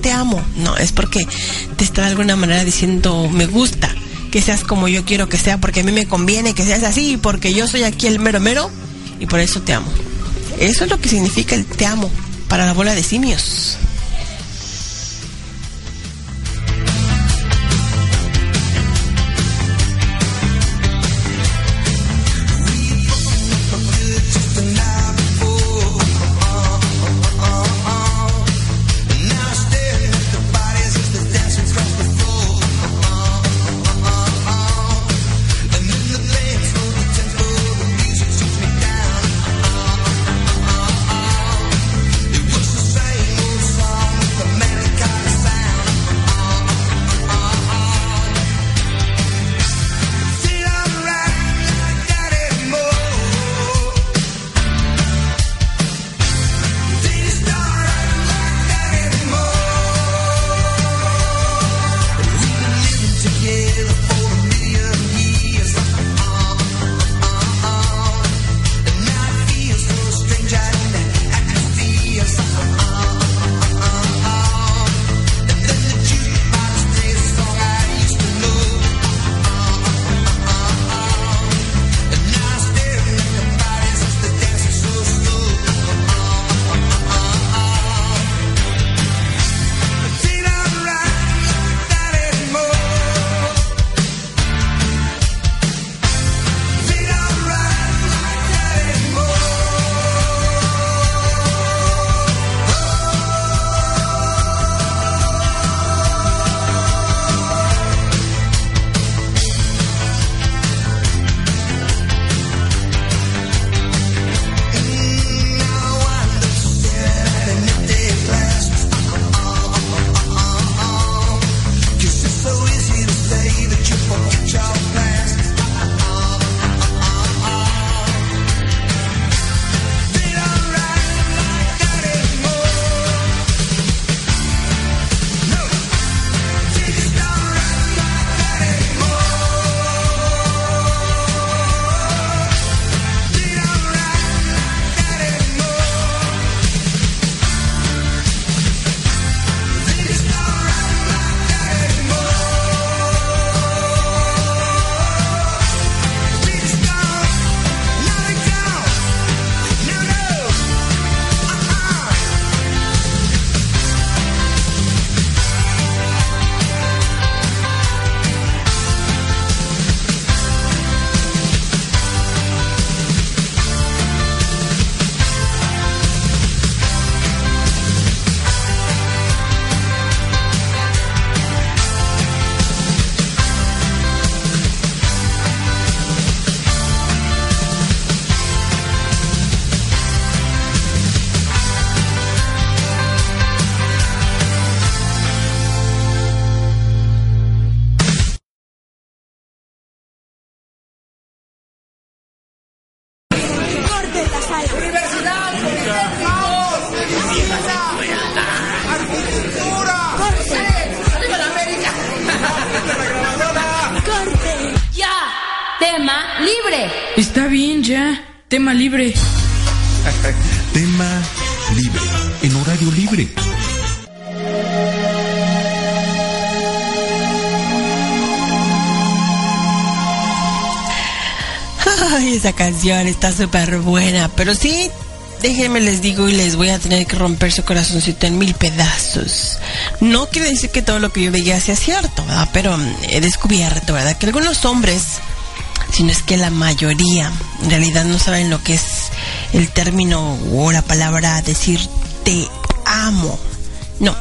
Te amo. No, es porque te está de alguna manera diciendo, me gusta que seas como yo quiero que sea, porque a mí me conviene que seas así, porque yo soy aquí el mero mero y por eso te amo. Eso es lo que significa el te amo para la bola de simios. Súper buena, pero sí, déjenme les digo y les voy a tener que romper su corazoncito en mil pedazos. No quiere decir que todo lo que yo veía sea cierto, ¿verdad? Pero mm, he descubierto, ¿verdad? Que algunos hombres, si no es que la mayoría, en realidad no saben lo que es el término o la palabra decir te amo. No.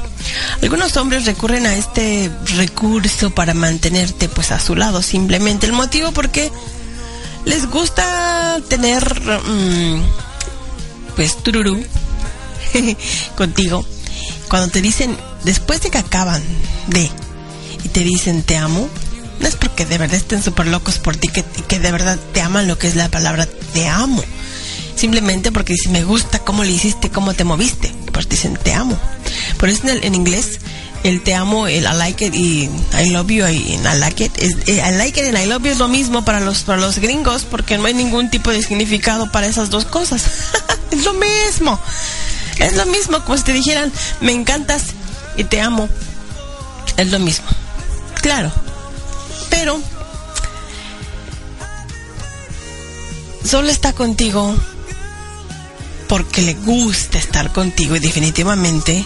Algunos hombres recurren a este recurso para mantenerte pues a su lado, simplemente el motivo porque les gusta tener mm, pues tururú contigo cuando te dicen después de que acaban de y te dicen te amo, no es porque de verdad estén súper locos por ti que, que de verdad te aman lo que es la palabra te amo. Simplemente porque dicen me gusta cómo le hiciste, cómo te moviste. Pues dicen te amo. Por eso en, el- en inglés el te amo, el I like it y I love you y I like it. Eh, I like it y I love you es lo mismo para los, para los gringos porque no hay ningún tipo de significado para esas dos cosas. es lo mismo. Es lo mismo como si te dijeran me encantas y te amo. Es lo mismo. Claro. Pero solo está contigo porque le gusta estar contigo y definitivamente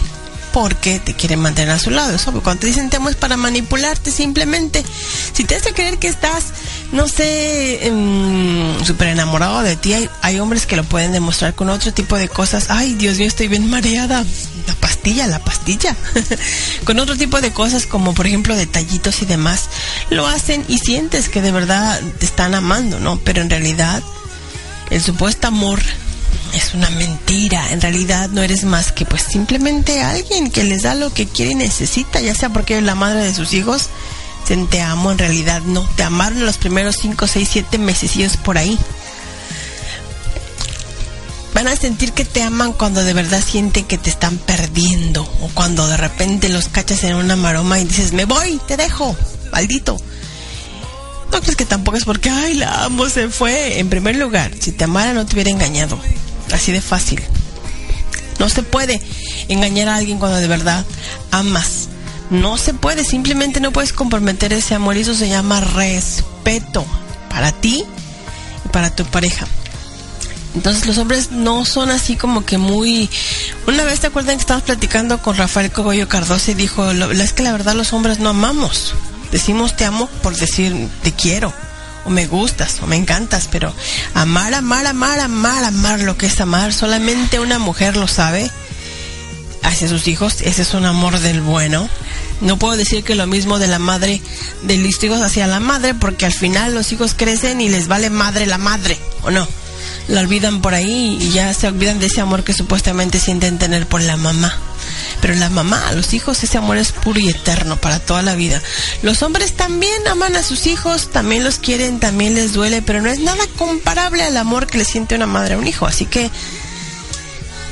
porque te quiere mantener a su lado. Es obvio. Cuando te dicen te amo es para manipularte simplemente. Si te hace creer que estás, no sé, em, súper enamorado de ti, hay, hay hombres que lo pueden demostrar con otro tipo de cosas. Ay, Dios mío, estoy bien mareada. La pastilla, la pastilla. con otro tipo de cosas como por ejemplo detallitos y demás. Lo hacen y sientes que de verdad te están amando, ¿no? Pero en realidad el supuesto amor es una mentira. En realidad no eres más que pues simplemente alguien que les da lo que quiere y necesita, ya sea porque eres la madre de sus hijos. Te amo, en realidad no. Te amaron los primeros 5, 6, 7 mesecillos por ahí. Van a sentir que te aman cuando de verdad sienten que te están perdiendo. O cuando de repente los cachas en una maroma y dices, me voy, te dejo, maldito. No crees que tampoco es porque, ay, la amo, se fue. En primer lugar, si te amara no te hubiera engañado. Así de fácil. No se puede engañar a alguien cuando de verdad amas. No se puede, simplemente no puedes comprometer ese amor y eso se llama respeto para ti y para tu pareja. Entonces los hombres no son así como que muy... Una vez te acuerdan que estábamos platicando con Rafael Cogollo Cardoso y dijo, "Lo- es que la verdad los hombres no amamos. Decimos te amo por decir te quiero, o me gustas, o me encantas, pero amar, amar, amar, amar, amar lo que es amar, solamente una mujer lo sabe hacia sus hijos, ese es un amor del bueno. No puedo decir que lo mismo de la madre de los hijos hacia la madre, porque al final los hijos crecen y les vale madre la madre, ¿o no? La olvidan por ahí y ya se olvidan de ese amor que supuestamente sienten tener por la mamá. Pero la mamá, a los hijos, ese amor es puro y eterno para toda la vida. Los hombres también aman a sus hijos, también los quieren, también les duele, pero no es nada comparable al amor que le siente una madre a un hijo. Así que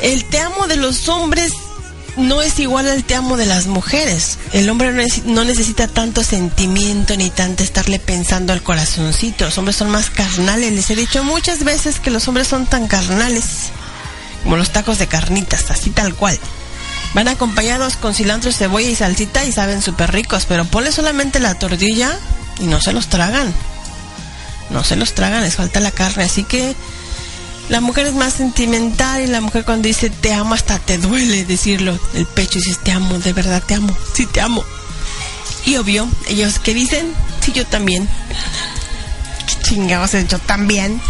el te amo de los hombres no es igual al te amo de las mujeres. El hombre no, es- no necesita tanto sentimiento ni tanto estarle pensando al corazoncito. Los hombres son más carnales. Les he dicho muchas veces que los hombres son tan carnales como los tacos de carnitas, así tal cual. Van acompañados con cilantro, cebolla y salsita y saben súper ricos, pero ponle solamente la tortilla y no se los tragan. No se los tragan, les falta la carne, así que la mujer es más sentimental y la mujer cuando dice te amo hasta te duele decirlo. El pecho dices te amo, de verdad te amo, sí te amo. Y obvio, ellos que dicen, sí yo también. ¿Qué chingados yo también?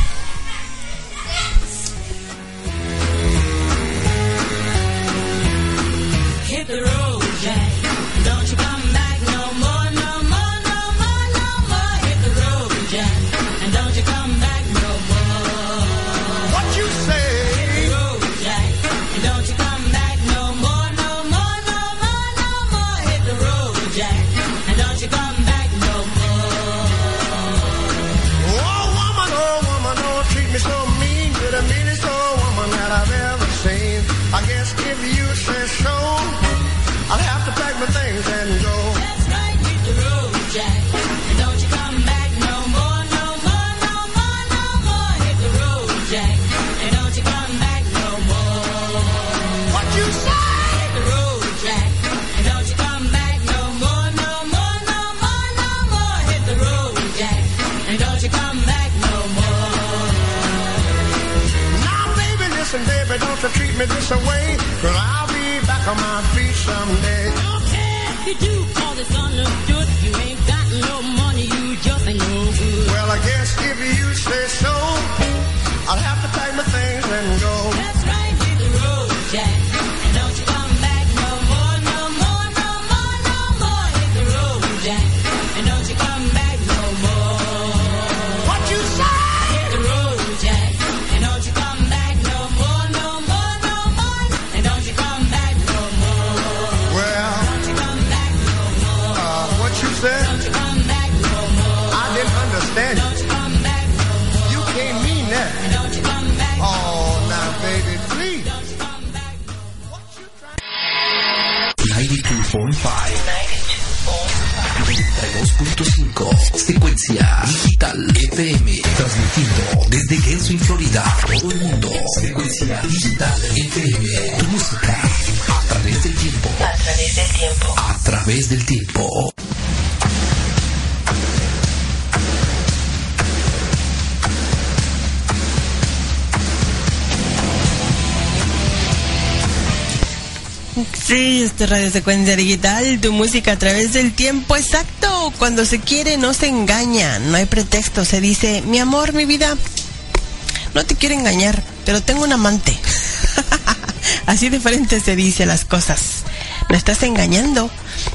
Este Radio Secuencia Digital, tu música a través del tiempo exacto. Cuando se quiere no se engaña, no hay pretexto. Se dice, mi amor, mi vida, no te quiero engañar, pero tengo un amante. Así de frente se dice las cosas. No estás engañando,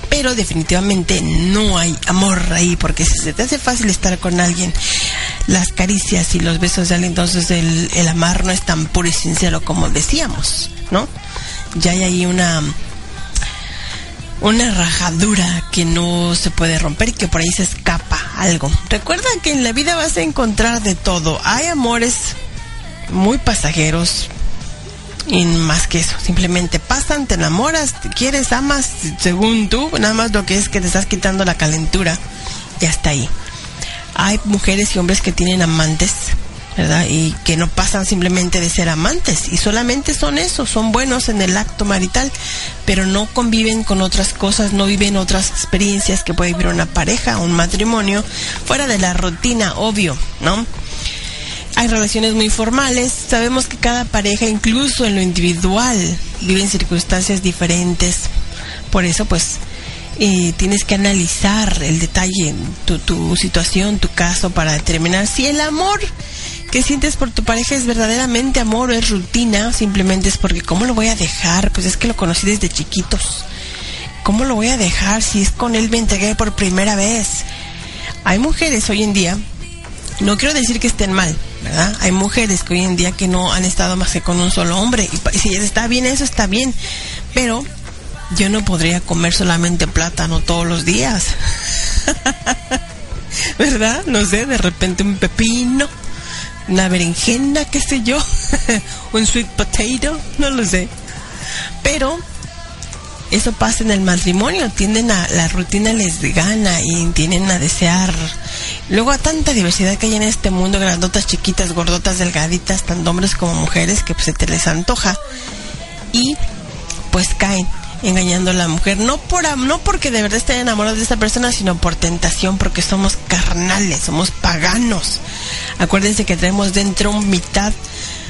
pero definitivamente no hay amor ahí, porque si se te hace fácil estar con alguien, las caricias y los besos de alguien, entonces el, el amar no es tan puro y sincero como decíamos, ¿no? Ya hay ahí una una rajadura que no se puede romper y que por ahí se escapa algo. Recuerda que en la vida vas a encontrar de todo. Hay amores muy pasajeros y más que eso. Simplemente pasan, te enamoras, quieres, amas, según tú. Nada más lo que es que te estás quitando la calentura. Ya está ahí. Hay mujeres y hombres que tienen amantes ¿verdad? Y que no pasan simplemente de ser amantes y solamente son eso, son buenos en el acto marital, pero no conviven con otras cosas, no viven otras experiencias que puede vivir una pareja, un matrimonio, fuera de la rutina, obvio, ¿no? Hay relaciones muy formales, sabemos que cada pareja, incluso en lo individual, vive en circunstancias diferentes, por eso pues eh, tienes que analizar el detalle, tu, tu situación, tu caso, para determinar si el amor que sientes por tu pareja es verdaderamente amor o es rutina, simplemente es porque ¿cómo lo voy a dejar? Pues es que lo conocí desde chiquitos. ¿Cómo lo voy a dejar si es con él me entregué por primera vez? Hay mujeres hoy en día, no quiero decir que estén mal, ¿verdad? Hay mujeres que hoy en día que no han estado más que con un solo hombre y si está bien eso está bien, pero yo no podría comer solamente plátano todos los días. ¿Verdad? No sé, de repente un pepino, una berenjena, qué sé yo, un sweet potato, no lo sé. Pero eso pasa en el matrimonio, tienden a, la rutina les gana y tienden a desear. Luego a tanta diversidad que hay en este mundo, grandotas, chiquitas, gordotas, delgaditas, tanto hombres como mujeres, que pues se te les antoja. Y pues caen engañando a la mujer, no por no porque de verdad estén enamorados de esta persona, sino por tentación, porque somos carnales, somos paganos. Acuérdense que tenemos dentro mitad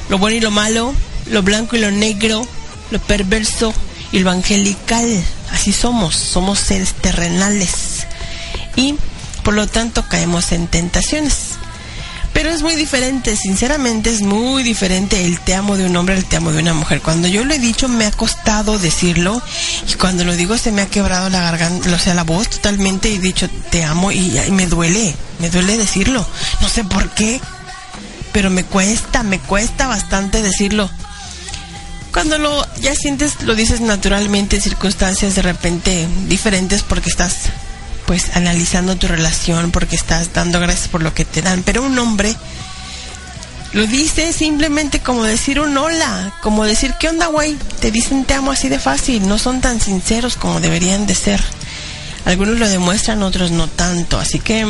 lo bueno y lo malo, lo blanco y lo negro, lo perverso y lo angelical. Así somos, somos seres terrenales. Y por lo tanto caemos en tentaciones. Pero es muy diferente, sinceramente es muy diferente el te amo de un hombre al te amo de una mujer. Cuando yo lo he dicho me ha costado decirlo y cuando lo digo se me ha quebrado la garganta, o sea, la voz totalmente y he dicho te amo y, y me duele, me duele decirlo. No sé por qué, pero me cuesta, me cuesta bastante decirlo. Cuando lo ya sientes, lo dices naturalmente en circunstancias de repente diferentes porque estás pues analizando tu relación, porque estás dando gracias por lo que te dan. Pero un hombre lo dice simplemente como decir un hola, como decir, ¿qué onda, güey? Te dicen te amo así de fácil, no son tan sinceros como deberían de ser. Algunos lo demuestran, otros no tanto. Así que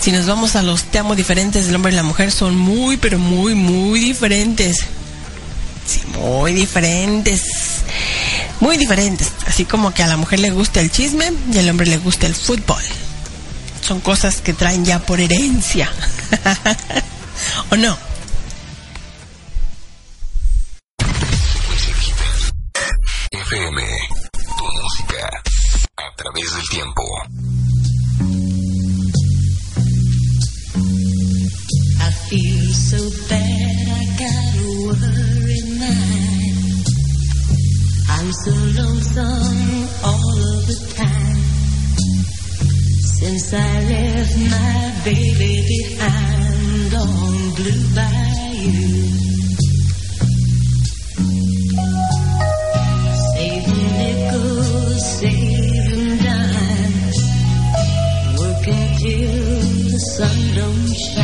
si nos vamos a los te amo diferentes del hombre y la mujer, son muy, pero muy, muy diferentes. Sí, muy diferentes. Muy diferentes. Así como que a la mujer le gusta el chisme y al hombre le gusta el fútbol. Son cosas que traen ya por herencia. ¿O no? FM. Tu música a través del tiempo. I feel so bad, I'm so lonesome all of the time. Since I left my baby behind on Blue Bayou. Saving dimes. Working till the sun don't shine.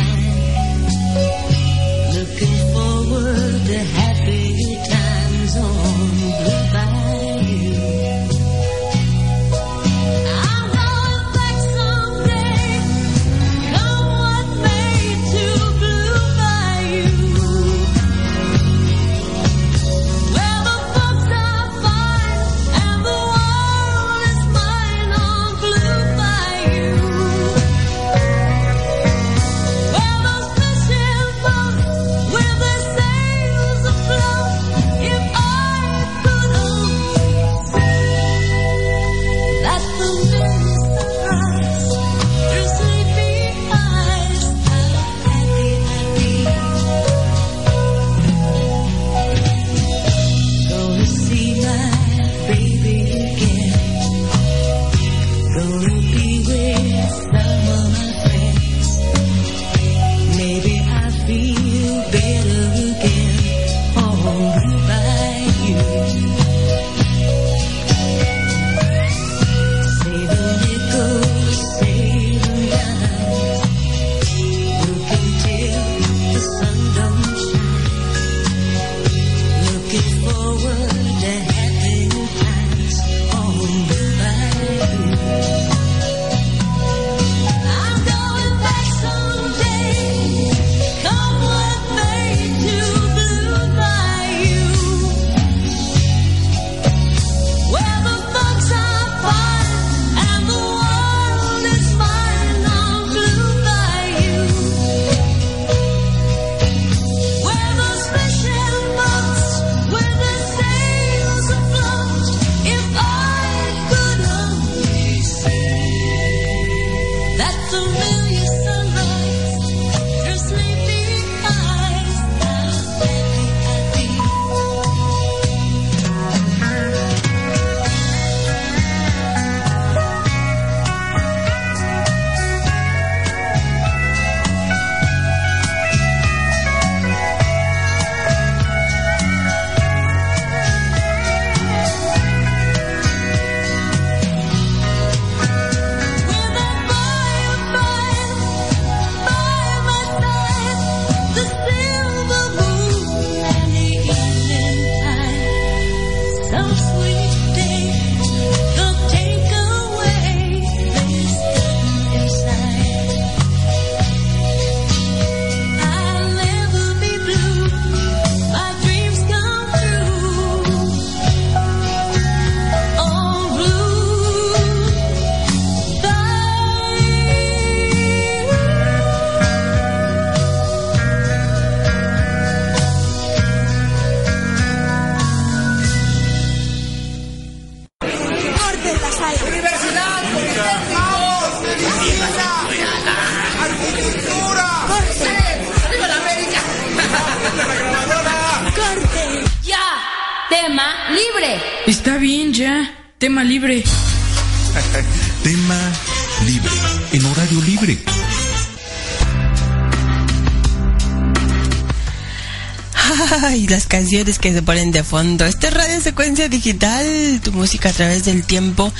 Canciones que se ponen de fondo. Esta es Radio Secuencia Digital, tu música a través del tiempo.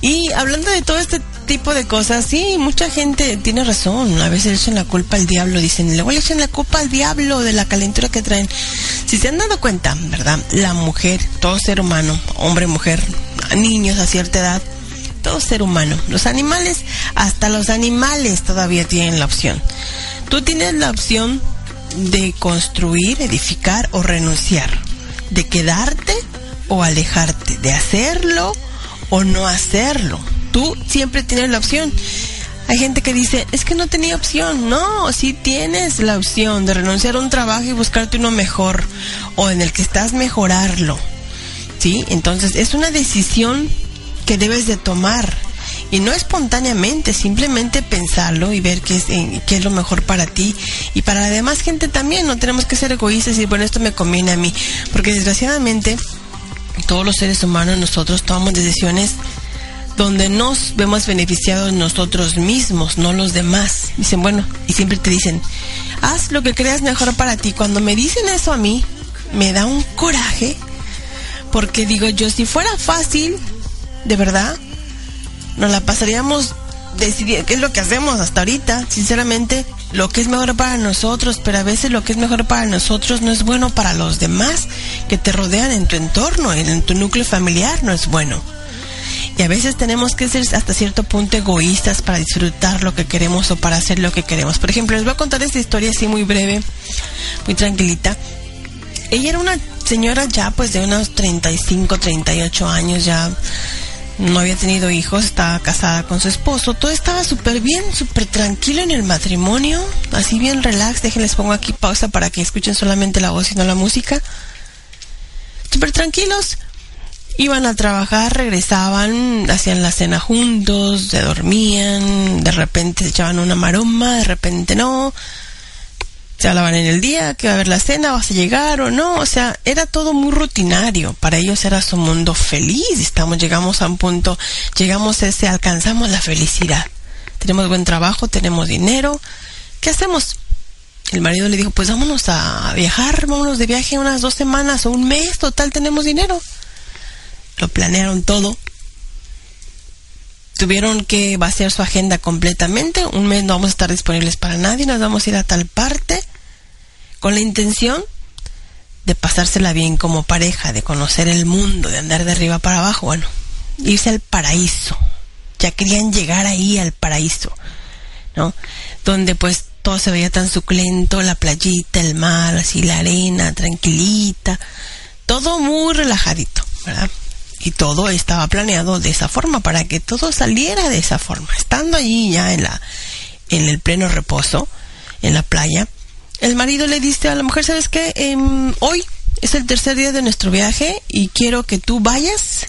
Y hablando de todo este tipo de cosas, sí, mucha gente tiene razón. A veces le echan la culpa al diablo. Dicen, luego le echan la culpa al diablo de la calentura que traen. Si se han dado cuenta, ¿verdad? La mujer, todo ser humano, hombre, mujer, niños a cierta edad, todo ser humano. Los animales, hasta los animales todavía tienen la opción. Tú tienes la opción de construir, edificar o renunciar, de quedarte o alejarte, de hacerlo o no hacerlo. Tú siempre tienes la opción. Hay gente que dice, es que no tenía opción. No, sí tienes la opción de renunciar a un trabajo y buscarte uno mejor o en el que estás mejorarlo. ¿Sí? Entonces es una decisión que debes de tomar. Y no espontáneamente, simplemente pensarlo y ver qué es, qué es lo mejor para ti y para la demás gente también. No tenemos que ser egoístas y bueno, esto me conviene a mí. Porque desgraciadamente todos los seres humanos nosotros tomamos decisiones donde nos vemos beneficiados nosotros mismos, no los demás. Dicen, bueno, y siempre te dicen, haz lo que creas mejor para ti. Cuando me dicen eso a mí, me da un coraje, porque digo yo, si fuera fácil, de verdad, nos la pasaríamos decidiendo qué es lo que hacemos hasta ahorita, sinceramente, lo que es mejor para nosotros, pero a veces lo que es mejor para nosotros no es bueno para los demás que te rodean en tu entorno, en tu núcleo familiar, no es bueno. Y a veces tenemos que ser hasta cierto punto egoístas para disfrutar lo que queremos o para hacer lo que queremos. Por ejemplo, les voy a contar esta historia así muy breve, muy tranquilita. Ella era una señora ya pues de unos 35, 38 años, ya no había tenido hijos, estaba casada con su esposo, todo estaba súper bien, súper tranquilo en el matrimonio, así bien relax, déjenles pongo aquí pausa para que escuchen solamente la voz y no la música. Súper tranquilos, iban a trabajar, regresaban, hacían la cena juntos, se dormían, de repente se echaban una maroma, de repente no, se hablaban en el día, que va a haber la cena, vas a llegar o no, o sea, era todo muy rutinario, para ellos era su mundo feliz, estamos, llegamos a un punto, llegamos a ese, alcanzamos la felicidad, tenemos buen trabajo, tenemos dinero, ¿qué hacemos? El marido le dijo, pues vámonos a viajar, vámonos de viaje unas dos semanas o un mes, total, tenemos dinero. Lo planearon todo. Tuvieron que vaciar su agenda completamente. Un mes no vamos a estar disponibles para nadie, nos vamos a ir a tal parte con la intención de pasársela bien como pareja, de conocer el mundo, de andar de arriba para abajo, bueno, irse al paraíso. Ya querían llegar ahí al paraíso, ¿no? Donde pues todo se veía tan suculento, la playita, el mar, así la arena, tranquilita, todo muy relajadito, ¿verdad? Y todo estaba planeado de esa forma, para que todo saliera de esa forma. Estando allí ya en la, en el pleno reposo, en la playa, el marido le dice a la mujer, ¿sabes qué? Em, hoy es el tercer día de nuestro viaje y quiero que tú vayas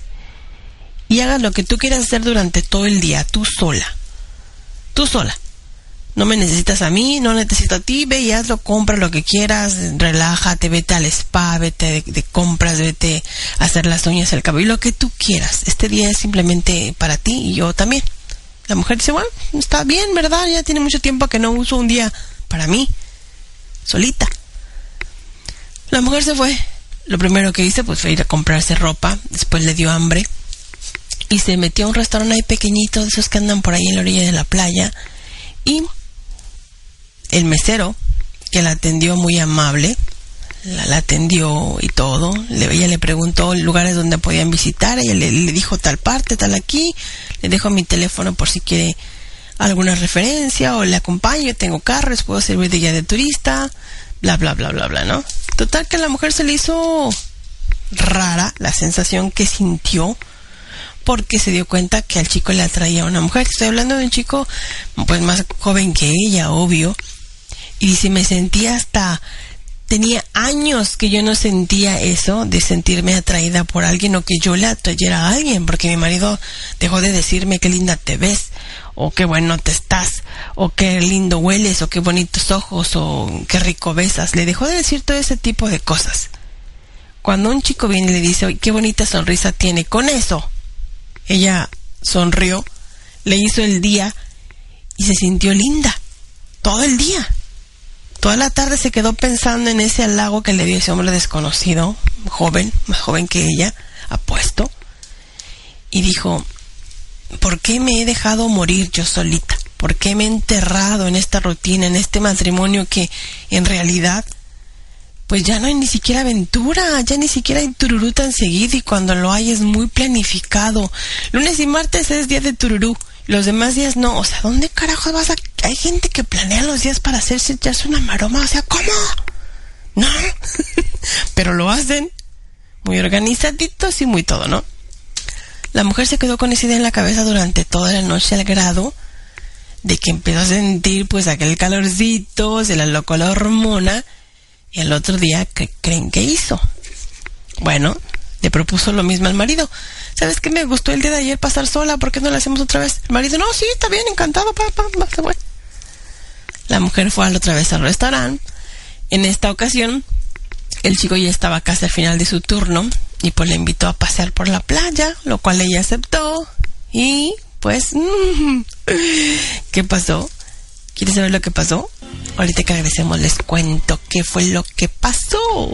y hagas lo que tú quieras hacer durante todo el día, tú sola. Tú sola. No me necesitas a mí, no necesito a ti, ve y hazlo, compra lo que quieras, relájate, vete al spa, vete de, compras, vete a hacer las uñas, el cabello, lo que tú quieras. Este día es simplemente para ti y yo también. La mujer dice, bueno, está bien, ¿verdad? Ya tiene mucho tiempo que no uso un día para mí, solita. La mujer se fue. Lo primero que hice pues fue ir a comprarse ropa, después le dio hambre y se metió a un restaurante ahí pequeñito, de esos que andan por ahí en la orilla de la playa y el mesero, que la atendió muy amable, la, atendió y todo. Le, ella le preguntó lugares donde podían visitar. Ella le, le dijo tal parte, tal aquí. Le dejo mi teléfono por si quiere alguna referencia o le acompaño. Tengo carros, puedo servir de guía de turista. Bla, bla, bla, bla, bla, ¿no? Total que a la mujer se le hizo rara la sensación que sintió porque se dio cuenta que al chico le atraía una mujer. Estoy hablando de un chico pues más joven que ella, obvio. Y dice, me sentía hasta tenía años que yo no sentía eso de sentirme atraída por alguien o que yo le atrayera a alguien, porque mi marido dejó de decirme qué linda te ves, o qué bueno te estás, o qué lindo hueles, o qué bonitos ojos, o qué rico besas. Le dejó de decir todo ese tipo de cosas. Cuando un chico viene y le dice, "Oye, qué bonita sonrisa tiene, con eso, ella sonrió, le hizo el día y se sintió linda, todo el día. Toda la tarde se quedó pensando en ese halago que le dio ese hombre desconocido, joven, más joven que ella, apuesto, y dijo, ¿por qué me he dejado morir yo solita? ¿Por qué me he enterrado en esta rutina, en este matrimonio que en realidad pues ya no hay ni siquiera aventura, ya ni siquiera hay tururú tan seguido y cuando lo hay es muy planificado. Lunes y martes es día de tururú, los demás días no. O sea, ¿dónde carajo vas a...? Hay gente que planea los días para hacerse echarse una maroma, o sea, ¿cómo? No, pero lo hacen muy organizaditos y muy todo, ¿no? La mujer se quedó con esa idea en la cabeza durante toda la noche al grado de que empezó a sentir pues aquel calorcito, se le alocó la hormona y el otro día, ¿qué creen que hizo? Bueno, le propuso lo mismo al marido. ¿Sabes qué me gustó el día de ayer pasar sola? ¿Por qué no lo hacemos otra vez? El marido, no, sí, está bien, encantado, pa, pa, pa, se. La mujer fue al otra vez al restaurante. En esta ocasión, el chico ya estaba casi al final de su turno y pues le invitó a pasear por la playa, lo cual ella aceptó. Y pues, ¿qué pasó? ¿Quieres saber lo que pasó? Ahorita que regresemos les cuento qué fue lo que pasó.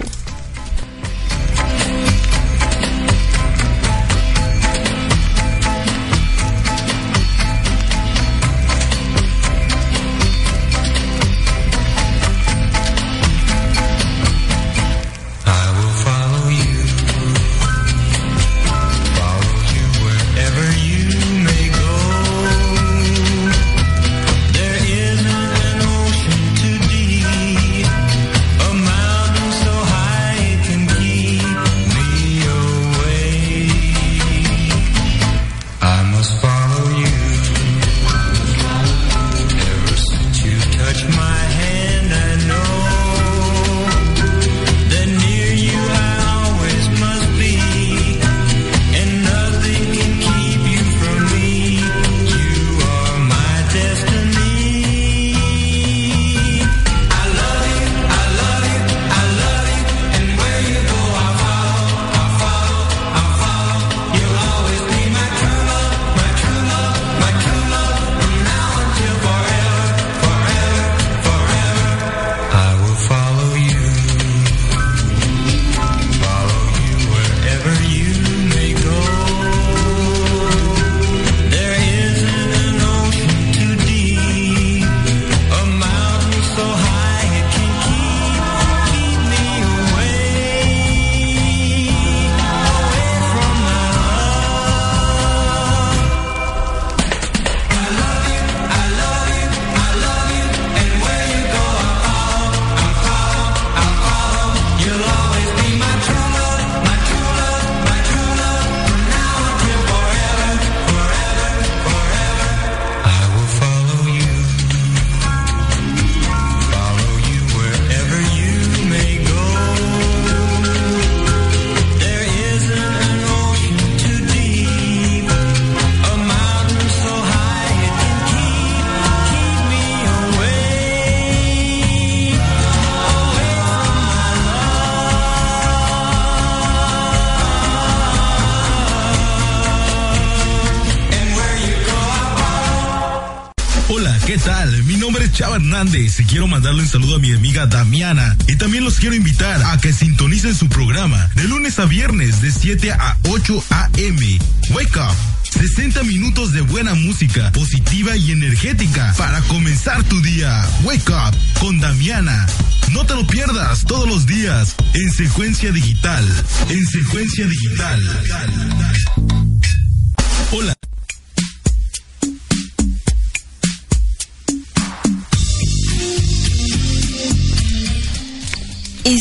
Hernández quiero mandarle un saludo a mi amiga Damiana. Y también los quiero invitar a que sintonicen su programa de lunes a viernes de 7 a 8 a.m. Wake Up 60 minutos de buena música, positiva y energética para comenzar tu día. Wake up con Damiana. No te lo pierdas todos los días en secuencia digital. En secuencia digital.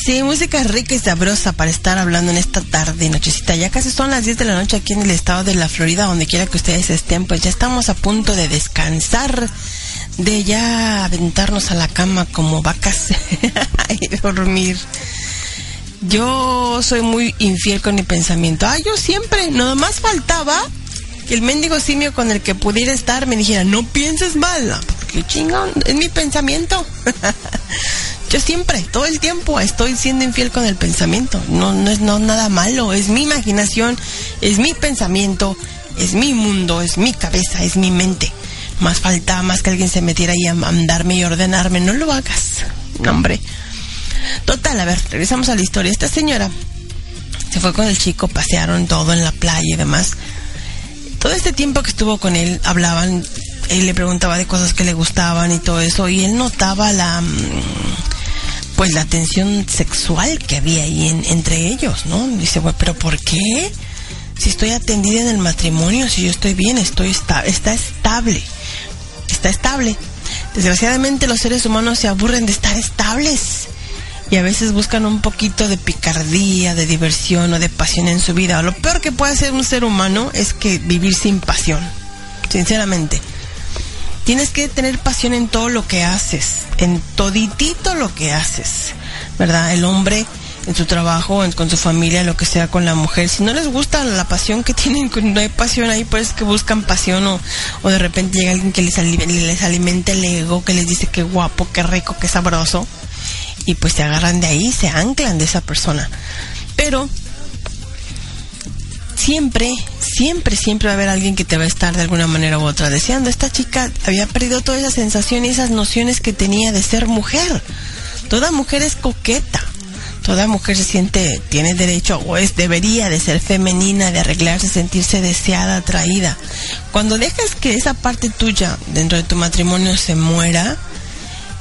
Sí, música rica y sabrosa para estar hablando en esta tarde, nochecita. Ya casi son las 10 de la noche aquí en el estado de la Florida, donde quiera que ustedes estén, pues ya estamos a punto de descansar, de ya aventarnos a la cama como vacas y dormir. Yo soy muy infiel con mi pensamiento. Ah, yo siempre, nada más faltaba que el mendigo simio con el que pudiera estar me dijera, no pienses mal, porque chingón, es mi pensamiento. Yo siempre, todo el tiempo estoy siendo infiel con el pensamiento. No, no es no, nada malo, es mi imaginación, es mi pensamiento, es mi mundo, es mi cabeza, es mi mente. Más falta más que alguien se metiera ahí a mandarme y ordenarme. No lo hagas, no, hombre. Total, a ver, regresamos a la historia. Esta señora se fue con el chico, pasearon todo en la playa y demás. Todo este tiempo que estuvo con él, hablaban, él le preguntaba de cosas que le gustaban y todo eso, y él notaba la, mm, pues la tensión sexual que había ahí en- entre ellos, ¿no? Dice, bueno, pero ¿por qué? Si estoy atendida en el matrimonio, si yo estoy bien, estoy esta- está estable, está estable. Desgraciadamente los seres humanos se aburren de estar estables y a veces buscan un poquito de picardía, de diversión o de pasión en su vida. Lo peor que puede hacer un ser humano es que vivir sin pasión, sinceramente. Tienes que tener pasión en todo lo que haces, en toditito lo que haces, ¿verdad? El hombre en su trabajo, en- con su familia, lo que sea con la mujer. Si no les gusta la pasión que tienen, que no hay pasión ahí, pues que buscan pasión o, o de repente llega alguien que les, les alimenta el ego, que les dice que guapo, qué rico, qué sabroso y pues se agarran de ahí, se anclan de esa persona. Pero siempre, siempre, siempre va a haber alguien que te va a estar de alguna manera u otra deseando. Esta chica había perdido toda esa sensación y esas nociones que tenía de ser mujer. Toda mujer es coqueta. Toda mujer se siente, tiene derecho o es, debería de ser femenina, de arreglarse, sentirse deseada, atraída. Cuando dejas que esa parte tuya dentro de tu matrimonio se muera,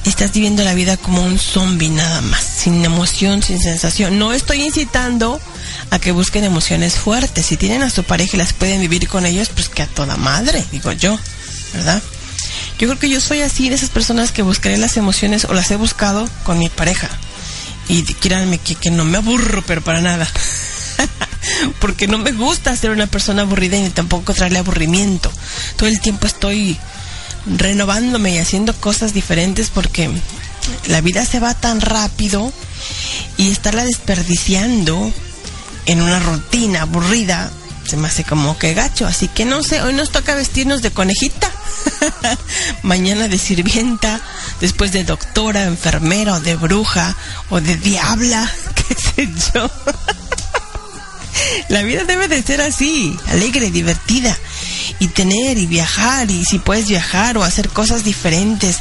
estás viviendo la vida como un zombie nada más, sin emoción, sin sensación. No estoy incitando a que busquen emociones fuertes. Si tienen a su pareja y las pueden vivir con ellos, pues que a toda madre, digo yo, ¿verdad? Yo creo que yo soy así de esas personas que buscaré las emociones o las he buscado con mi pareja. Y créanme que, que no me aburro, pero para nada. Porque no me gusta ser una persona aburrida y ni tampoco traerle aburrimiento. Todo el tiempo estoy renovándome y haciendo cosas diferentes porque la vida se va tan rápido y estarla desperdiciando en una rutina aburrida se me hace como que gacho. Así que no sé, hoy nos toca vestirnos de conejita, mañana de sirvienta, después de doctora, enfermera o de bruja o de diabla, qué sé yo. La vida debe de ser así, alegre, divertida. Y tener y viajar, y si puedes viajar o hacer cosas diferentes.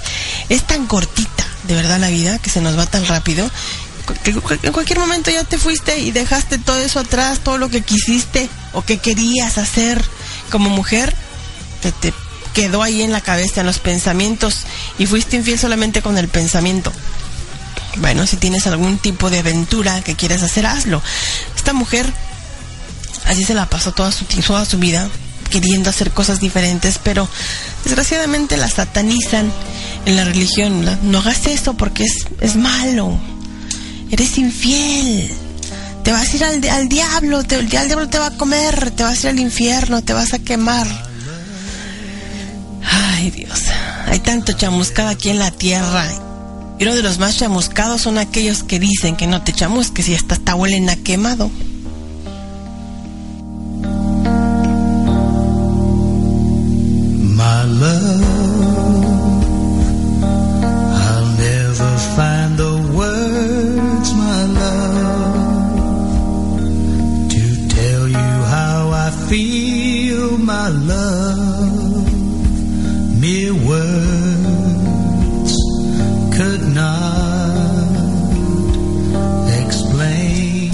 Es tan cortita, de verdad, la vida, que se nos va tan rápido. Que en cualquier momento ya te fuiste y dejaste todo eso atrás, todo lo que quisiste o que querías hacer como mujer, te, te quedó ahí en la cabeza, en los pensamientos, y fuiste infiel solamente con el pensamiento. Bueno, si tienes algún tipo de aventura que quieres hacer, hazlo. Esta mujer así se la pasó toda su, toda su vida queriendo hacer cosas diferentes, pero desgraciadamente la satanizan en la religión. La- No hagas eso porque es, es malo. Eres infiel. Te vas a ir al, al diablo, te- el diablo te va a comer, te vas a ir al infierno, te vas a quemar. Ay, Dios. Hay tanto chamuscado aquí en la tierra. Y uno de los más chamuscados son aquellos que dicen que no te chamusques y hasta hasta huelen a quemado. My love, I'll never find the words, my love, to tell you how I feel, my love. Mere words could not explain.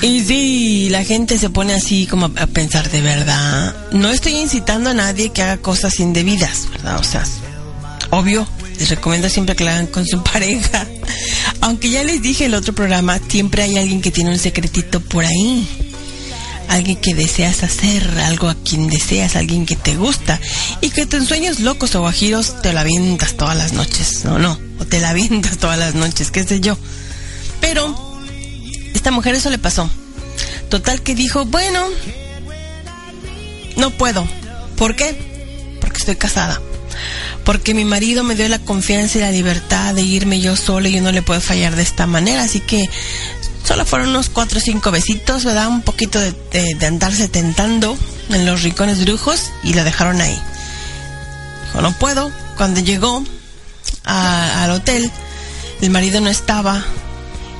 Y sí, la gente se pone así como a pensar de verdad. No estoy incitando a nadie que haga cosas indebidas, ¿verdad? O sea, obvio, les recomiendo siempre que la hagan con su pareja. Aunque ya les dije el otro programa, siempre hay alguien que tiene un secretito por ahí. Alguien que deseas hacer, algo a quien deseas, alguien que te gusta. Y que en sueños locos o guajiros te la avientas todas las noches. No, no. O te la avientas todas las noches, qué sé yo. Pero, esta mujer eso le pasó. Total que dijo, bueno, no puedo. ¿Por qué? Porque estoy casada. Porque mi marido me dio la confianza y la libertad de irme yo sola y yo no le puedo fallar de esta manera. Así que solo fueron unos cuatro o cinco besitos, ¿verdad? Un poquito de, de- andarse tentando en los rincones brujos y la dejaron ahí. Dijo, no puedo. Cuando llegó al hotel, el marido no estaba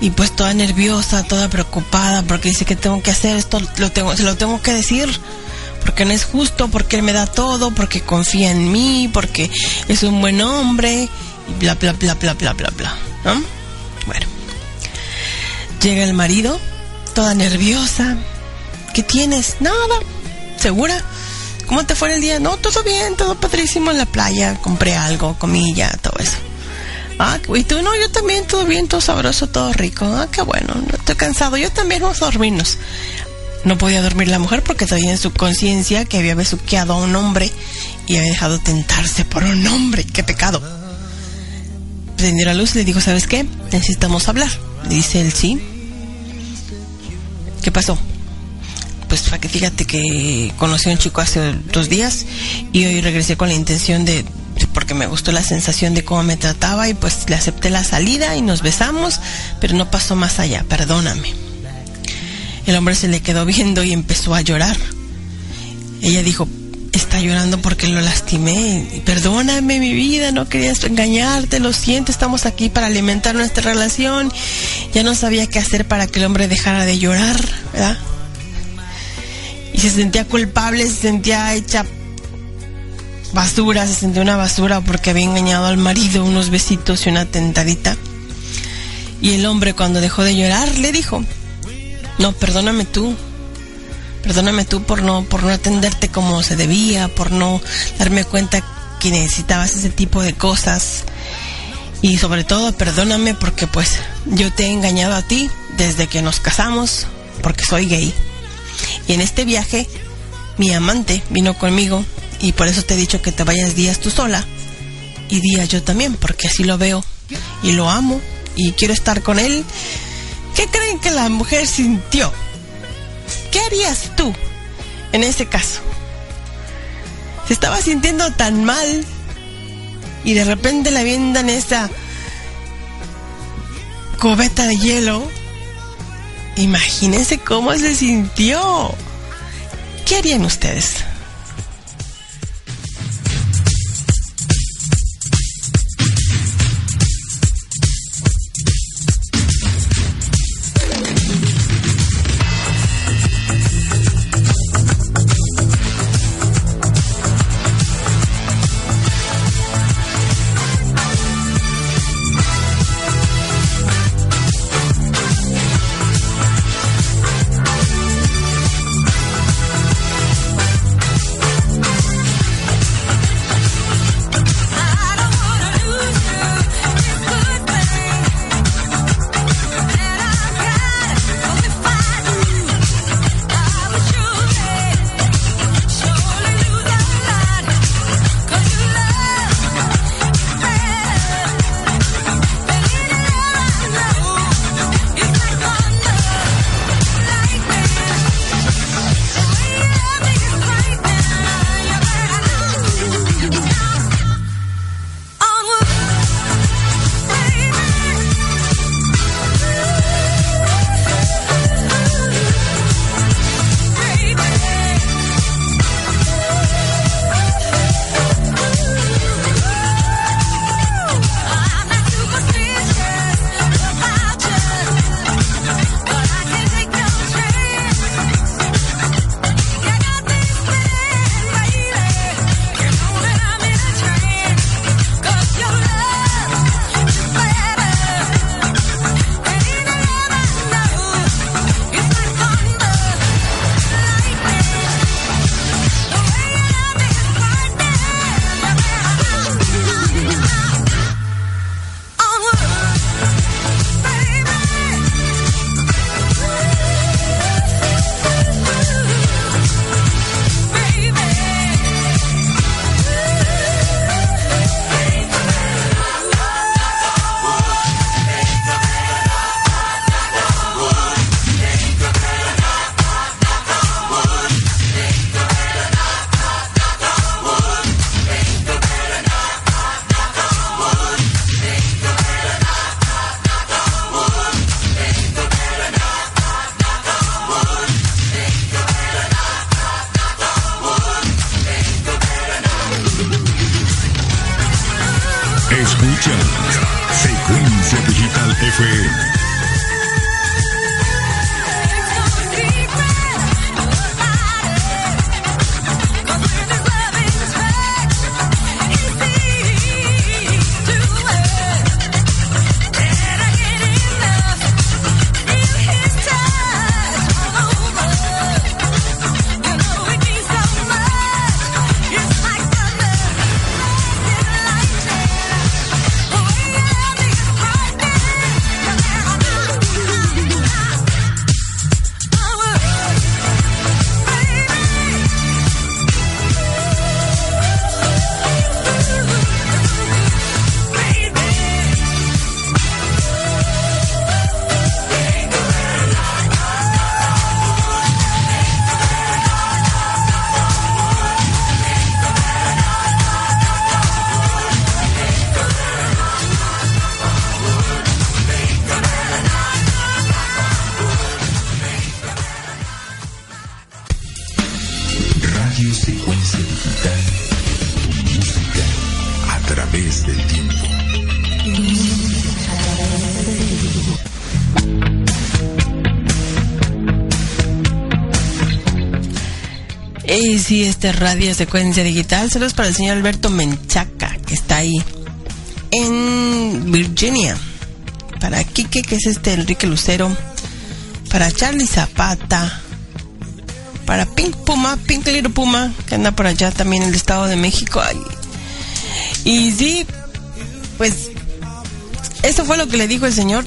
y pues toda nerviosa, toda preocupada porque dice que tengo que hacer esto, lo tengo, se lo tengo que decir porque no es justo, porque él me da todo, porque confía en mí, porque es un buen hombre y bla bla bla bla bla bla bla, ¿no? Bueno. Llega el marido, toda nerviosa. ¿Qué tienes? Nada. ¿Segura? ¿Cómo te fue el día? No, todo bien, todo padrísimo en la playa. Compré algo, comí ya, todo eso. Ah, y tú, no, yo también, todo bien, todo sabroso, todo rico. Ah, qué bueno, no estoy cansado. Yo también, vamos a dormirnos. No podía dormir la mujer porque todavía en su conciencia que había besuqueado a un hombre y había dejado tentarse por un hombre. ¡Qué pecado! Prendió la luz y le dijo, ¿sabes qué? Necesitamos hablar. Dice él, sí. ¿Qué pasó? Pues fíjate que conocí a un chico hace dos días y hoy regresé con la intención de porque me gustó la sensación de cómo me trataba y pues le acepté la salida y nos besamos, pero no pasó más allá, perdóname. El hombre se le quedó viendo y empezó a llorar. Ella dijo, está llorando porque lo lastimé. Perdóname mi vida, no querías engañarte, lo siento, estamos aquí para alimentar nuestra relación. Ya no sabía qué hacer para que el hombre dejara de llorar, ¿verdad? Y se sentía culpable, se sentía hecha basura, se sentía una basura porque había engañado al marido unos besitos y una tentadita. Y el hombre cuando dejó de llorar le dijo, no, perdóname tú. Perdóname tú por no, por no atenderte como se debía, por no darme cuenta que necesitabas ese tipo de cosas. Y sobre todo, perdóname porque pues yo te he engañado a ti desde que nos casamos, porque soy gay. Y en este viaje, mi amante vino conmigo y por eso te he dicho que te vayas días tú sola y días yo también, porque así lo veo y lo amo y quiero estar con él. ¿Qué creen que la mujer sintió? ¿Qué harías tú en ese caso? Se estaba sintiendo tan mal y de repente le aviendan esa cubeta de hielo. Imagínense cómo se sintió. ¿Qué harían ustedes? Y sí, este radio secuencia digital. Saludos para el señor Alberto Menchaca, que está ahí en Virginia. Para Quique, que es este Enrique Lucero. Para Charlie Zapata. Para Pink Puma, Pink Little Puma, que anda por allá también en el Estado de México. Y sí, pues eso fue lo que le dijo el señor.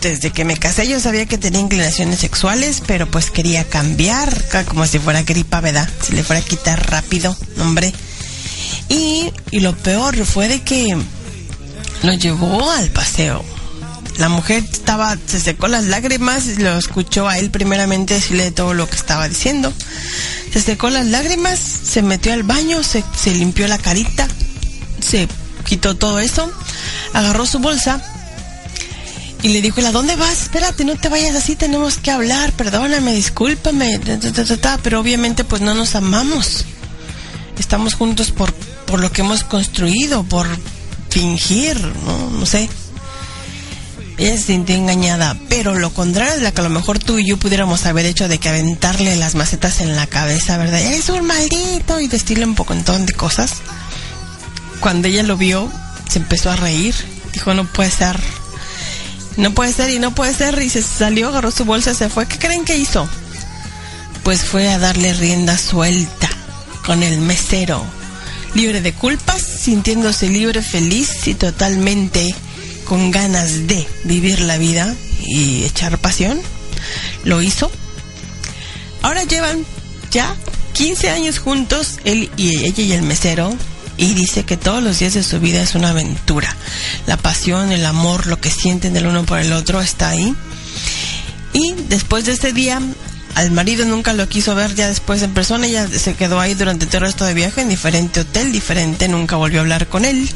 Desde que me casé yo sabía que tenía inclinaciones sexuales, pero pues quería cambiar, ca- como si fuera gripa, ¿verdad? Si le fuera a quitar rápido, hombre. Y, y lo peor fue de que lo llevó al paseo. La mujer estaba, se secó las lágrimas, lo escuchó a él primeramente decirle todo lo que estaba diciendo. Se secó las lágrimas, se metió al baño, se, se limpió la carita, se quitó todo eso, agarró su bolsa y le dijo, ¿a dónde vas? Espérate, no te vayas así, tenemos que hablar, perdóname, discúlpame, ta, ta, ta, ta, ta", pero obviamente pues no nos amamos. Estamos juntos por, por lo que hemos construido, por fingir, no, no sé. Ella se sintió engañada, pero lo contrario de lo que a lo mejor tú y yo pudiéramos haber hecho de que aventarle las macetas en la cabeza, ¿verdad? Es un maldito y decirle un montón de cosas. Cuando ella lo vio, se empezó a reír. Dijo, no puede ser. No puede ser y no puede ser. Y se salió, agarró su bolsa, se fue. ¿Qué creen que hizo? Pues fue a darle rienda suelta con el mesero. Libre de culpas, sintiéndose libre, feliz y totalmente con ganas de vivir la vida y echar pasión. Lo hizo. Ahora llevan ya 15 años juntos, él y ella y el mesero, y dice que todos los días de su vida es una aventura. La pasión, el amor, lo que sienten el uno por el otro está ahí. Y después de ese día, al marido nunca lo quiso ver ya después en persona, ella se quedó ahí durante todo el resto de viaje en diferente hotel, diferente, nunca volvió a hablar con él.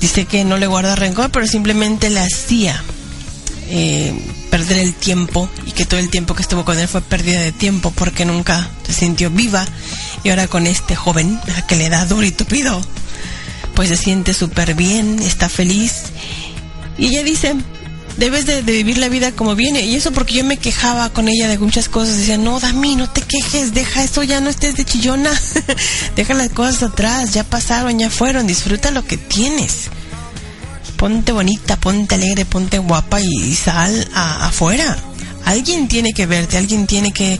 Dice que no le guarda rencor, pero simplemente le hacía eh, perder el tiempo y que todo el tiempo que estuvo con él fue pérdida de tiempo porque nunca se sintió viva. Y ahora con este joven a que le da duro y tupido pues se siente súper bien, está feliz. Y ella dice debes de, de vivir la vida como viene. Y eso porque yo me quejaba con ella de muchas cosas. Decía no Dami no te quejes deja eso ya no estés de chillona. Deja las cosas atrás ya pasaron ya fueron disfruta lo que tienes ponte bonita, ponte alegre, ponte guapa y, y sal a- afuera. Alguien tiene que verte, alguien tiene que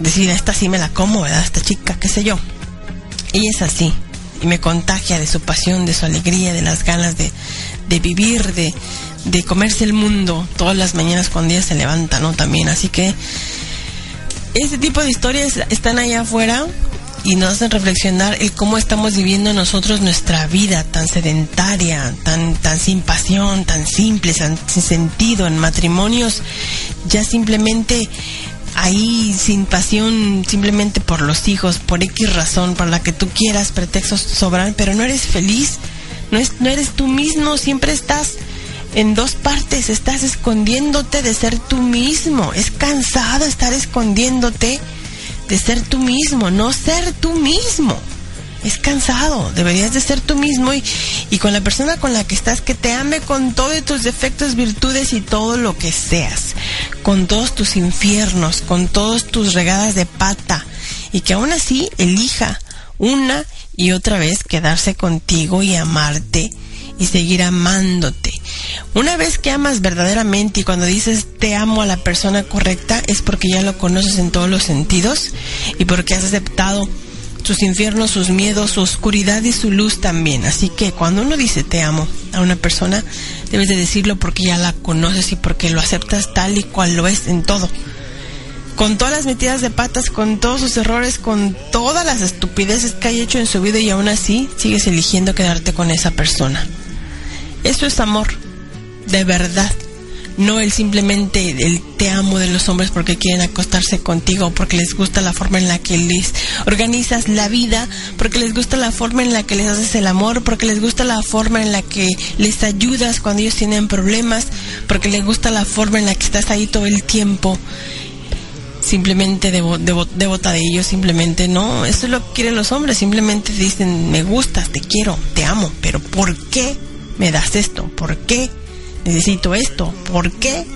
decir, esta sí me la como, ¿verdad? Esta chica, qué sé yo. Ella es así y me contagia de su pasión, de su alegría, de las ganas de, de vivir, de, de comerse el mundo todas las mañanas cuando ella se levanta, ¿no? También, así que este tipo de historias están allá afuera y nos hacen reflexionar el cómo estamos viviendo nosotros nuestra vida tan sedentaria, tan, tan sin pasión, tan simple, sin sentido, en matrimonios ya simplemente ahí sin pasión, simplemente por los hijos, por X razón, por la que tú quieras, pretextos sobran, pero no eres feliz, no, es, no eres tú mismo, siempre estás en dos partes, estás escondiéndote de ser tú mismo, es cansado estar escondiéndote de ser tú mismo, no ser tú mismo. Es cansado, deberías de ser tú mismo y, y con la persona con la que estás que te ame con todos tus defectos, virtudes y todo lo que seas, con todos tus infiernos, con todas tus regadas de pata y que aún así elija una y otra vez quedarse contigo y amarte y seguir amándote. Una vez que amas verdaderamente y cuando dices te amo a la persona correcta es porque ya lo conoces en todos los sentidos y porque has aceptado sus infiernos, sus miedos, su oscuridad y su luz también. Así que cuando uno dice te amo a una persona, debes de decirlo porque ya la conoces y porque lo aceptas tal y cual lo es en todo. Con todas las metidas de patas, con todos sus errores, con todas las estupideces que hay hecho en su vida y aún así sigues eligiendo quedarte con esa persona. Eso es amor, de verdad. No el simplemente el te amo de los hombres porque quieren acostarse contigo, porque les gusta la forma en la que les organizas la vida, porque les gusta la forma en la que les haces el amor, porque les gusta la forma en la que les ayudas cuando ellos tienen problemas, porque les gusta la forma en la que estás ahí todo el tiempo. simplemente devo- devo- devota de ellos, simplemente no, eso es lo que quieren los hombres, simplemente dicen, me gustas, te quiero, te amo, pero ¿por qué me das esto? ¿Por qué necesito esto? ¿Por qué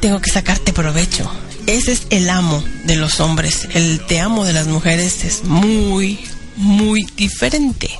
tengo que sacarte provecho? Ese es el amo de los hombres, el te amo de las mujeres es muy, muy diferente.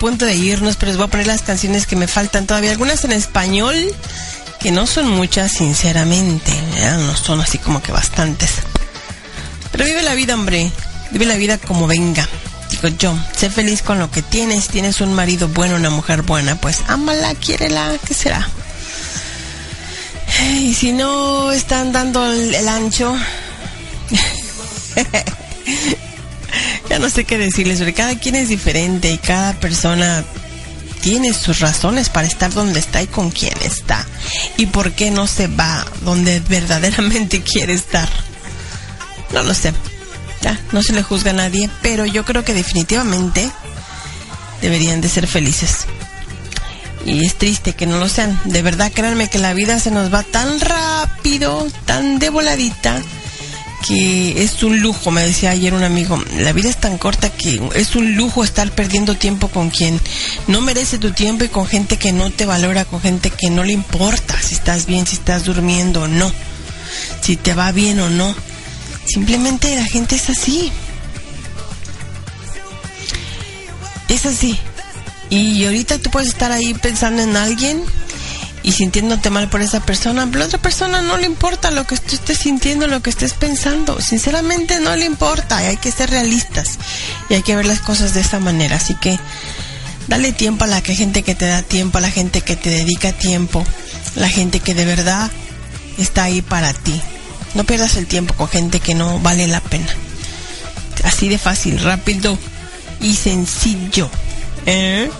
Punto de irnos, pero les voy a poner las canciones que me faltan todavía. Algunas en español, que no son muchas, sinceramente. No son así como que bastantes. Pero vive la vida, hombre. Vive la vida como venga. Digo yo, sé feliz con lo que tienes. Tienes un marido bueno, una mujer buena, pues ámala, quiérela, ¿qué será? Y si no están dando el, el ancho, no sé qué decirles, porque cada quien es diferente y cada persona tiene sus razones para estar donde está y con quién está. Y por qué no se va donde verdaderamente quiere estar. No lo sé. Ya, no se le juzga a nadie, pero yo creo que definitivamente deberían de ser felices. Y es triste que no lo sean. De verdad, créanme que la vida se nos va tan rápido, tan de voladita, que es un lujo, me decía ayer un amigo. La vida es tan corta que es un lujo estar perdiendo tiempo con quien no merece tu tiempo y con gente que no te valora, con gente que no le importa si estás bien, si estás durmiendo o no, si te va bien o no. Simplemente la gente es así. Es así. Y ahorita tú puedes estar ahí pensando en alguien y sintiéndote mal por esa persona, pero la otra persona no le importa lo que tú estés sintiendo, lo que estés pensando. Sinceramente no le importa. Y hay que ser realistas y hay que ver las cosas de esa manera. Así que dale tiempo a la que- gente que te da tiempo, a la gente que te dedica tiempo, la gente que de verdad está ahí para ti. No pierdas el tiempo con gente que no vale la pena. Así de fácil, rápido y sencillo. ¿Eh?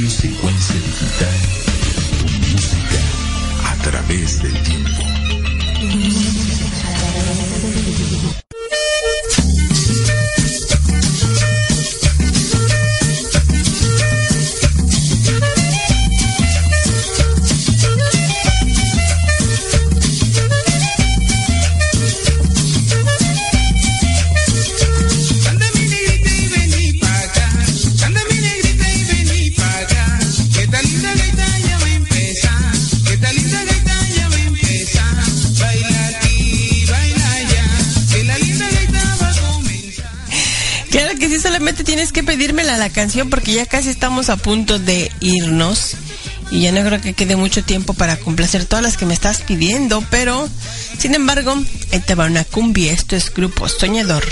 Radio Secuencia Digital. Tu música a través del tiempo. La canción porque ya casi estamos a punto de irnos. Y ya no creo que quede mucho tiempo para complacer todas las que me estás pidiendo, pero sin embargo, te va una cumbia. Esto es Grupo Soñador.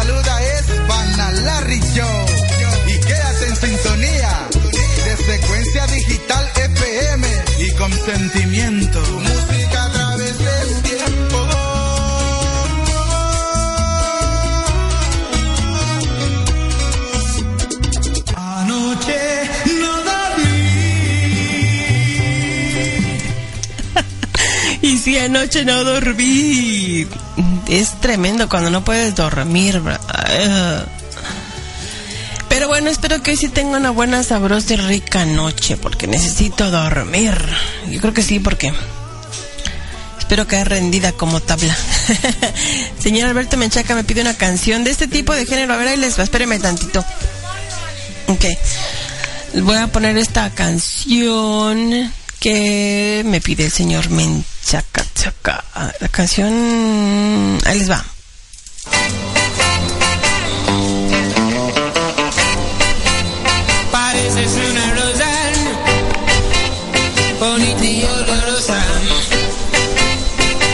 Saluda es Banalarry Show. Y quédate en sintonía de secuencia digital FM y con sentimiento. Música a través del tiempo. Anoche no dormí. Y si anoche no dormí. Es tremendo cuando no puedes dormir. Ah. Pero bueno, espero que hoy sí tenga una buena, sabrosa y rica noche, porque necesito dormir. Yo creo que sí, porque espero quedar rendida como tabla. Señor Alberto Menchaca me pide una canción de este tipo de género. A ver, ahí les va, espéreme tantito. Ok. Voy a poner esta canción que me pide el señor Menchaca. chaca. La canción... Ahí les va. Pareces una rosa bonita y olorosa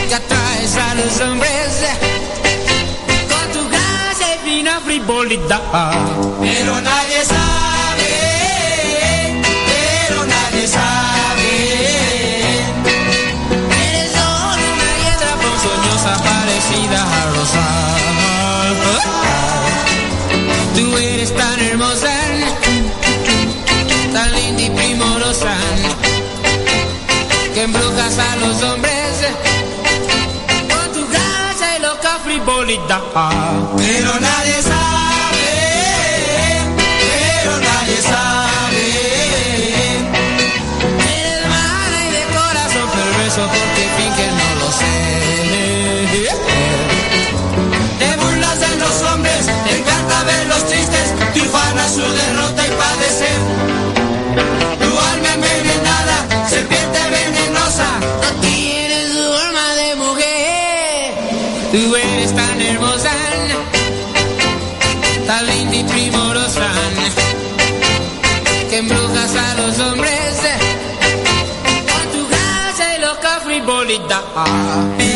que atraes a los hombres con tu gracia y fina frivolidad. Pero nadie a los hombres con tu casa y loca frivolidad. Pero nadie sabe. Tú eres tan hermosa, tan linda y primorosa, que embrujas a los hombres con tu gracia y loca frivolidad.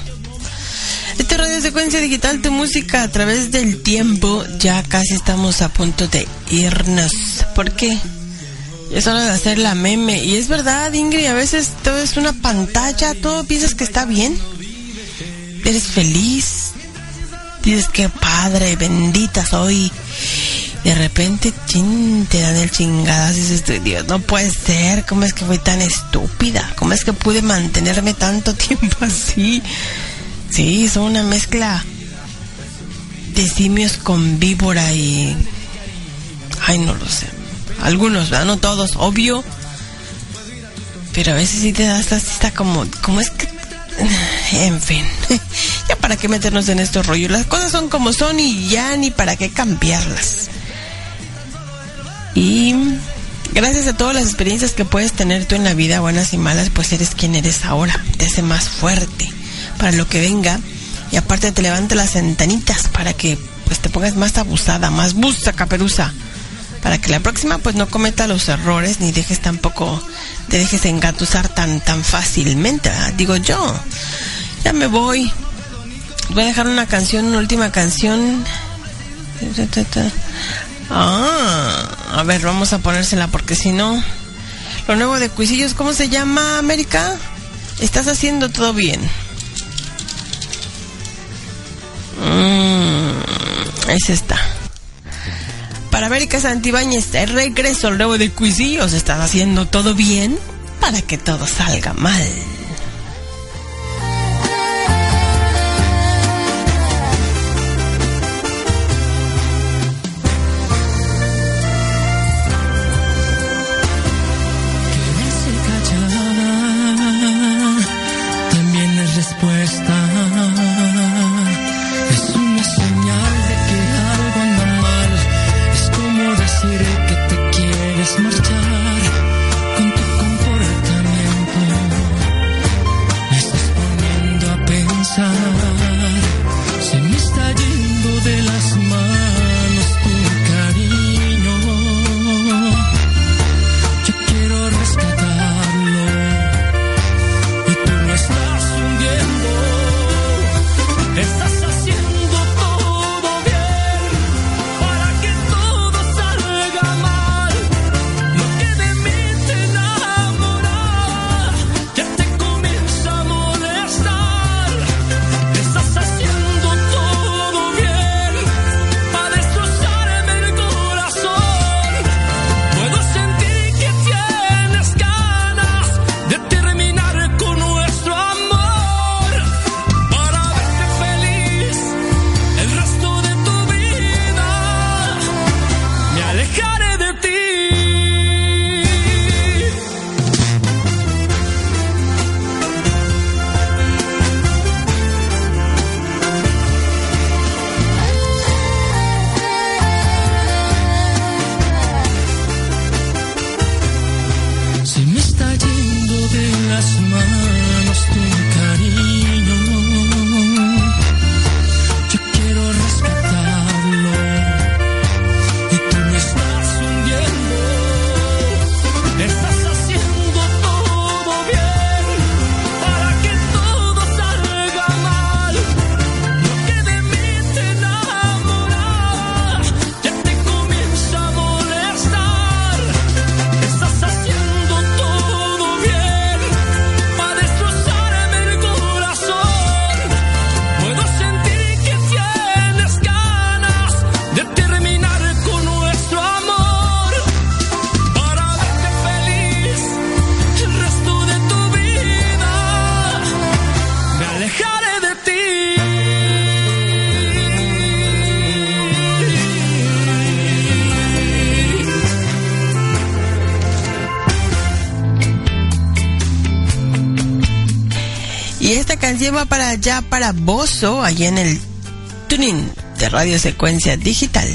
Radio secuencia digital de música a través del tiempo. Ya casi estamos a punto de irnos. ¿Por qué? Es hora de hacer la meme. Y es verdad, Ingrid, a veces todo es una pantalla, todo piensas que está bien. Eres feliz. Dices que padre, bendita soy. De repente, chin, te dan el chingadazo y dices, Dios, no puede ser. ¿Cómo es que fui tan estúpida? ¿Cómo es que pude mantenerme tanto tiempo así? Sí, son una mezcla de simios con víbora y... Ay, no lo sé. Algunos. No todos, obvio. Pero a veces sí te das así, está como... ¿Cómo es que...? En fin. ya para qué meternos en estos rollos. Las cosas son como son y ya ni para qué cambiarlas. Y gracias a todas las experiencias que puedes tener tú en la vida, buenas y malas, pues eres quien eres ahora. Te hace más fuerte para lo que venga. Y aparte te levanta las ventanitas para que pues te pongas más abusada, más busta, caperuza. Para que la próxima pues no cometa los errores ni dejes tampoco, te dejes engatusar tan, tan fácilmente, digo yo. Ya me voy. Voy a dejar una canción, una última canción. Ah, a ver, vamos a ponérsela porque si no... Lo nuevo de Cuisillos, ¿cómo se llama, América? Estás haciendo todo bien. Es esta. Para América Santibáñez, el regreso al nuevo de Cuisillos. Estás haciendo todo bien para que todo salga mal. ya para Bozo, allá en el tuning de Radio Secuencia Digital.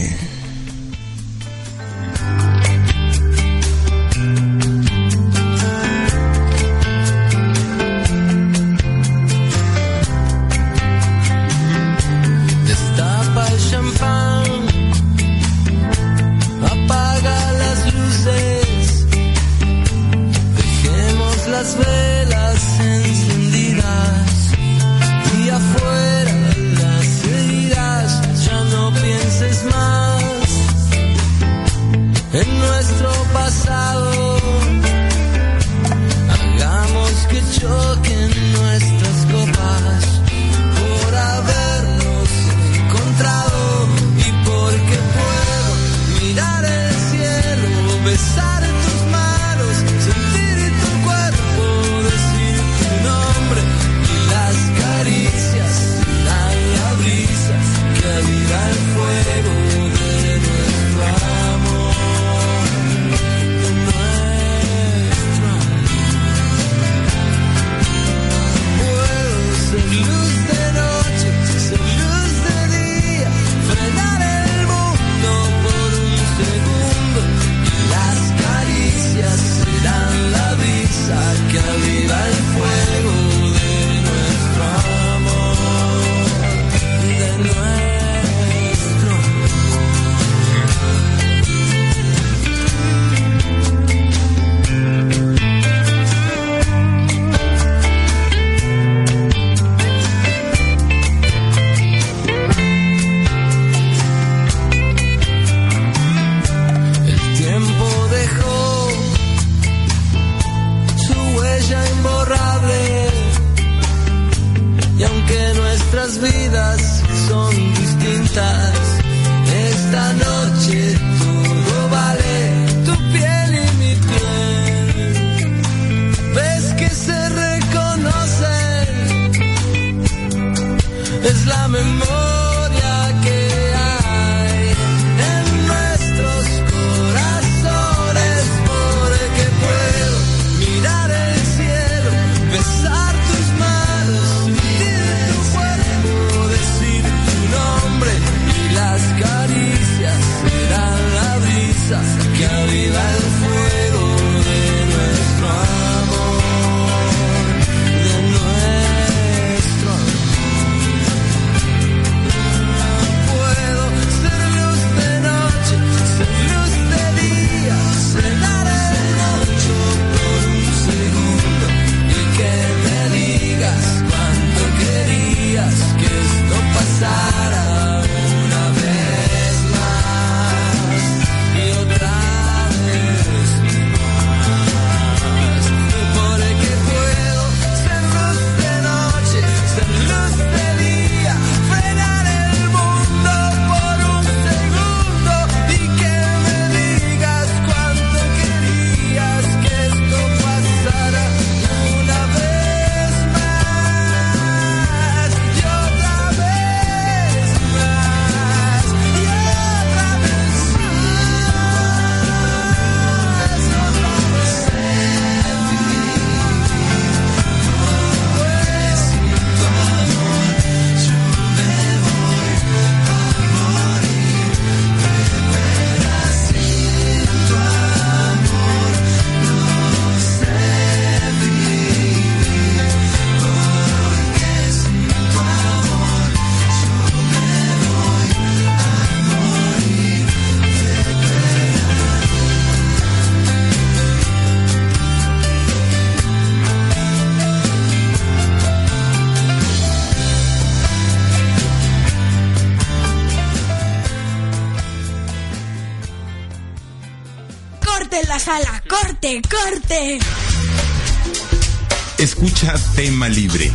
Escucha Tema Libre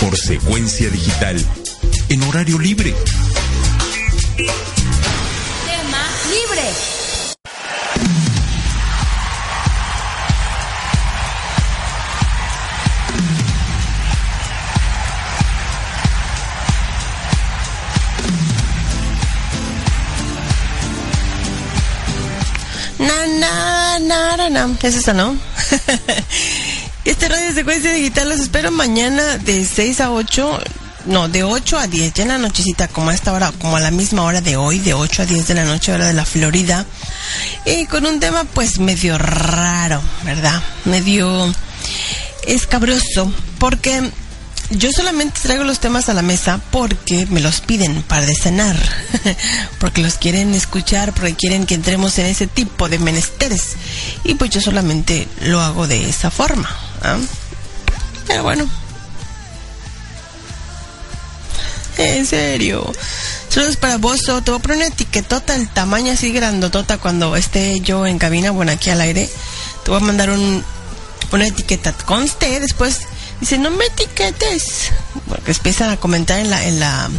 por secuencia digital en horario libre. Tema Libre. Na, na, na, na, na. Es esa, ¿no? este radio secuencia digital los espero mañana de 6 a 8. No, de 8 a 10, ya en la nochecita, como a esta hora, como a la misma hora de hoy, de 8 a 10 de la noche, hora de la Florida. Y con un tema, pues, medio raro, ¿verdad? Medio escabroso, porque yo solamente traigo los temas a la mesa porque me los piden para cenar, porque los quieren escuchar, porque quieren que entremos en ese tipo de menesteres. Y pues yo solamente lo hago de esa forma. ¿ah? Pero bueno. En serio. Saludos para vos. Te voy a poner una etiquetota el tamaño así grandotota cuando esté yo en cabina, bueno, aquí al aire. Te voy a mandar un, una etiqueta. Conste, después dice, no me etiquetes. Porque empiezan a comentar en la, en la,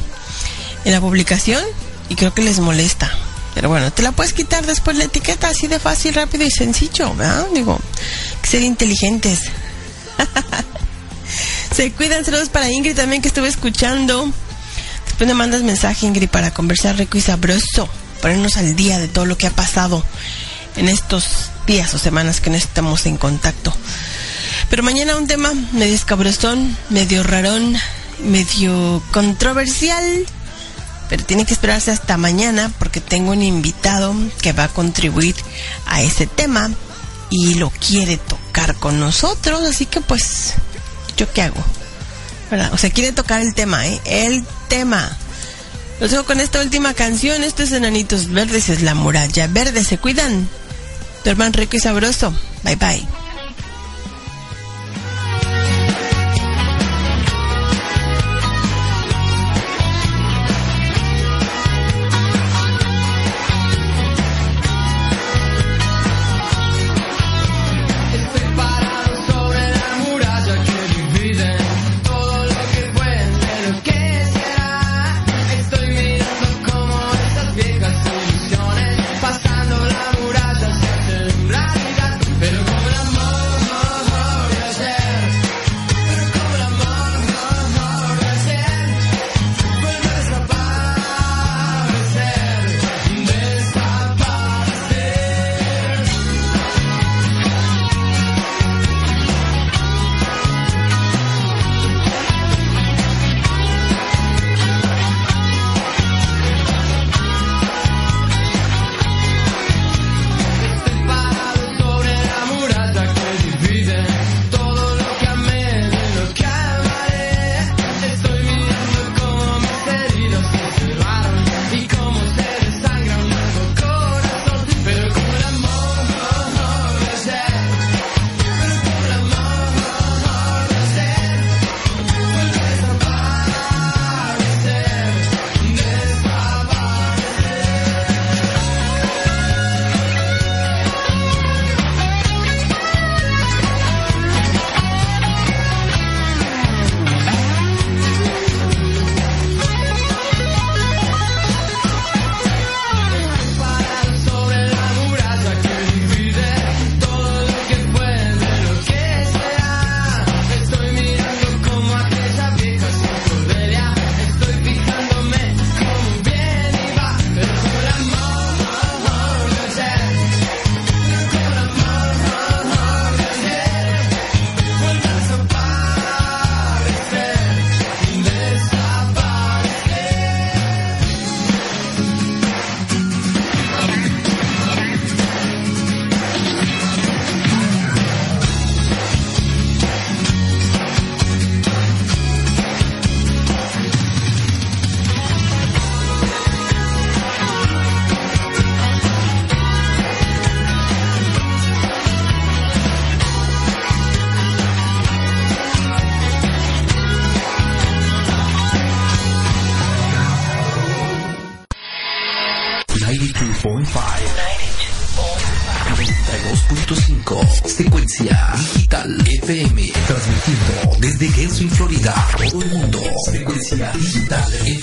en la publicación y creo que les molesta. Pero bueno, te la puedes quitar después la etiqueta así de fácil, rápido y sencillo, ¿verdad? Digo, que ser inteligentes. Se cuidan, saludos para Ingrid también que estuve escuchando. Después me mandas mensaje, Ingrid, para conversar rico y sabroso, ponernos al día de todo lo que ha pasado en estos días o semanas que no estamos en contacto. Pero mañana un tema medio escabrosón, medio rarón, medio controversial. Pero tiene que esperarse hasta mañana porque tengo un invitado que va a contribuir a ese tema y lo quiere tocar con nosotros. Así que pues, ¿yo qué hago? O sea, quiere tocar el tema, ¿eh? El tema. Los dejo con esta última canción. Esto es Enanitos Verdes, es la muralla verde. Se cuidan. Duerman rico y sabroso. Bye bye.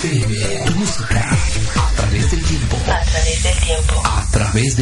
FM. Tu música. A través del tiempo. A través del tiempo. A través del tiempo.